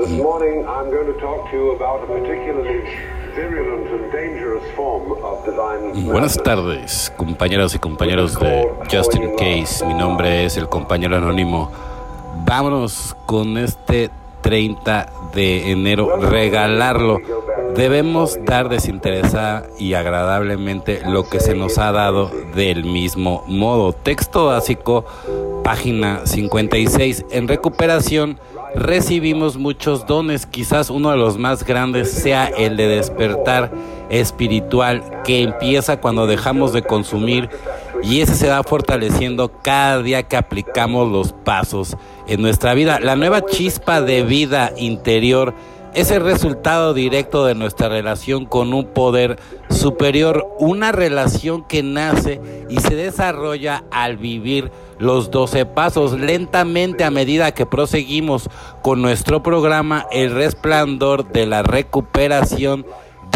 This morning I'm going to talk to you about a particularly virulent and dangerous form of divine Buenas tardes, compañeros y compañeros de Justin Case. Mi nombre es el compañero anónimo. Vámonos con este 30 de enero, regalarlo. Debemos dar desinteresada y agradablemente lo que se nos ha dado del mismo modo. Texto básico, página 56. En recuperación recibimos muchos dones, quizás uno de los más grandes sea el de despertar espiritual que empieza cuando dejamos de consumir y ese se va fortaleciendo cada día que aplicamos los pasos en nuestra vida. La nueva chispa de vida interior es el resultado directo de nuestra relación con un poder superior, una relación que nace y se desarrolla al vivir los 12 pasos. Lentamente a medida que proseguimos con nuestro programa, el resplandor de la recuperación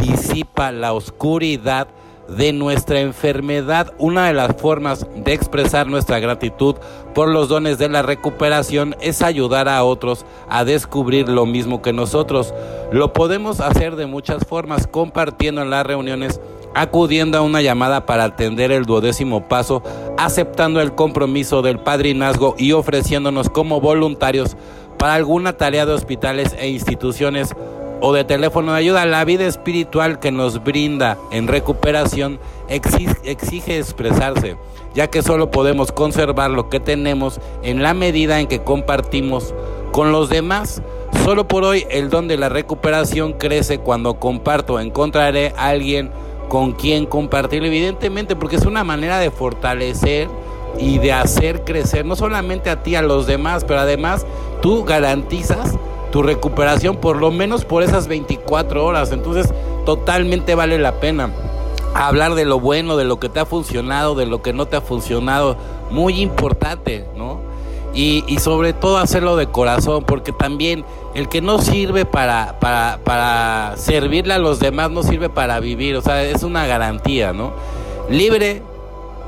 disipa la oscuridad de nuestra enfermedad. Una de las formas de expresar nuestra gratitud por los dones de la recuperación es ayudar a otros a descubrir lo mismo que nosotros. Lo podemos hacer de muchas formas, compartiendo en las reuniones, acudiendo a una llamada para atender el duodécimo paso, aceptando el compromiso del padrinazgo y ofreciéndonos como voluntarios para alguna tarea de hospitales e instituciones o de teléfono de ayuda. La vida espiritual que nos brinda en recuperación exige, expresarse, ya que solo podemos conservar lo que tenemos en la medida en que compartimos con los demás. Solo por hoy el don de la recuperación crece cuando comparto. Encontraré a alguien con quien compartir, evidentemente, porque es una manera de fortalecer y de hacer crecer no solamente a ti, a los demás, pero además tú garantizas tu recuperación por lo menos por esas 24 horas. Entonces, totalmente vale la pena hablar de lo bueno, de lo que te ha funcionado, de lo que no te ha funcionado. Muy importante, ¿no? Y, y sobre todo hacerlo de corazón, porque también el que no sirve para, para, para servirle a los demás no sirve para vivir. O sea, es una garantía, ¿no? Libre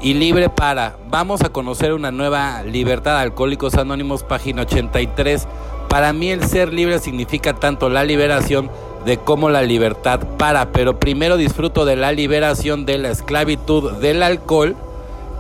y libre para. Vamos a conocer una nueva libertad. Alcohólicos Anónimos, página 83. Para mí el ser libre significa tanto la liberación de como la libertad para, pero primero disfruto de la liberación de la esclavitud del alcohol,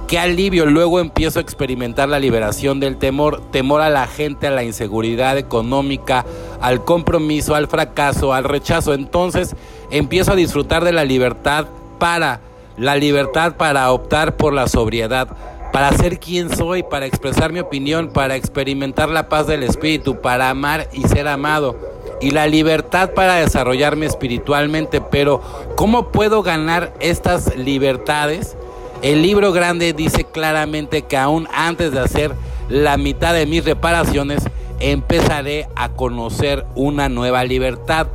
que alivio, luego empiezo a experimentar la liberación del temor, temor a la gente, a la inseguridad económica, al compromiso, al fracaso, al rechazo. Entonces empiezo a disfrutar de la libertad para, la libertad para optar por la sobriedad para ser quien soy, para expresar mi opinión, para experimentar la paz del espíritu, para amar y ser amado. Y la libertad para desarrollarme espiritualmente. Pero ¿cómo puedo ganar estas libertades? El libro grande dice claramente que aún antes de hacer la mitad de mis reparaciones, empezaré a conocer una nueva libertad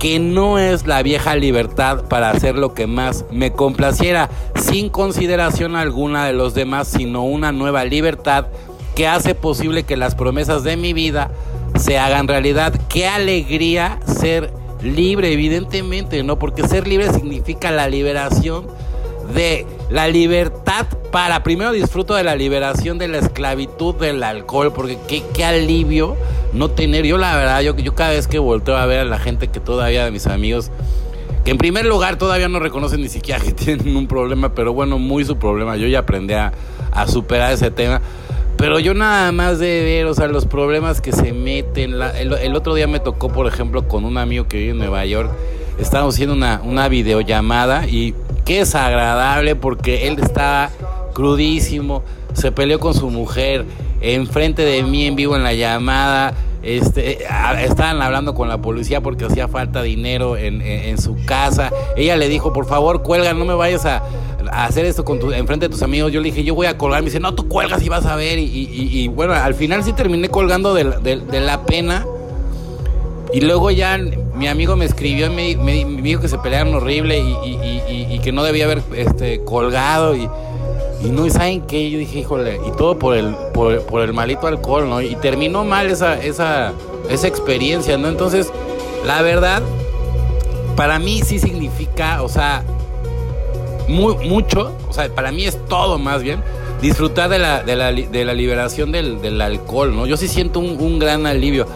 que no es la vieja libertad para hacer lo que más me complaciera, sin consideración alguna de los demás, sino una nueva libertad que hace posible que las promesas de mi vida se hagan realidad. Qué alegría ser libre, evidentemente, ¿no? Porque ser libre significa la liberación de la libertad para, primero disfruto de la liberación de la esclavitud del alcohol, porque qué, qué alivio no tener, yo la verdad, yo, yo cada vez que volteo a ver a la gente que todavía de mis amigos, que en primer lugar todavía no reconocen ni siquiera que tienen un problema, pero bueno, muy su problema, yo ya aprendí a, superar ese tema. Pero yo nada más de ver, o sea, los problemas que se meten. el, otro día me tocó, por ejemplo, con un amigo que vive en Nueva York. Estábamos haciendo una, una videollamada y qué agradable porque él estaba crudísimo, se peleó con su mujer, enfrente de mí en vivo en la llamada. Este, estaban hablando con la policía porque hacía falta dinero en, su casa. Ella le dijo, por favor, cuelga, no me vayas a, hacer esto con tu, enfrente de tus amigos. Yo le dije, yo voy a colgar. Me dice, no, tú cuelgas y vas a ver. Y, bueno, al final sí terminé colgando de, la pena. Y luego ya mi amigo me escribió y me, dijo que se pelearon horrible y, que no debía haber este, colgado. Y, y no, ¿saben qué? Yo dije, híjole, y todo por el, por, el malito alcohol, ¿no? Y terminó mal esa, esa, esa experiencia, ¿no? Entonces, la verdad, para mí sí significa, o sea, muy, mucho, o sea, para mí es todo más bien, disfrutar de la, de la, de la liberación del, del, alcohol, ¿no? Yo sí siento un, un gran alivio.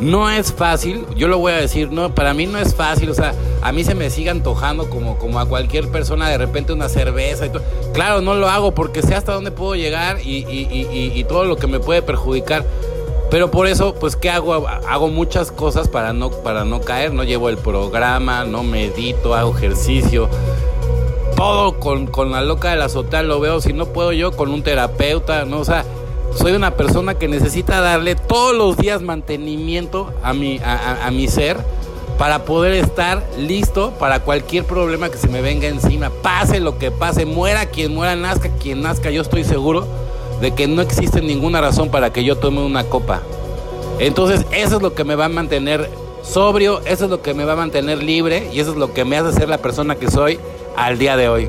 No es fácil, yo lo voy a decir, no, para mí no es fácil, o sea, a mí se me sigue antojando como, como a cualquier persona de repente una cerveza. Claro, no lo hago porque sé hasta dónde puedo llegar y, y todo lo que me puede perjudicar. Pero por eso, pues, ¿qué hago? Hago muchas cosas para no, para no caer, no llevo el programa, no medito, hago ejercicio. Todo con, con la loca de la azotea lo veo, si no puedo yo, con un terapeuta, ¿no? O sea, soy una persona que necesita darle todos los días mantenimiento a mi, a, mi ser para poder estar listo para cualquier problema que se me venga encima. Pase lo que pase, muera quien muera, nazca quien nazca, yo estoy seguro de que no existe ninguna razón para que yo tome una copa. Entonces eso es lo que me va a mantener sobrio, eso es lo que me va a mantener libre y eso es lo que me hace ser la persona que soy al día de hoy.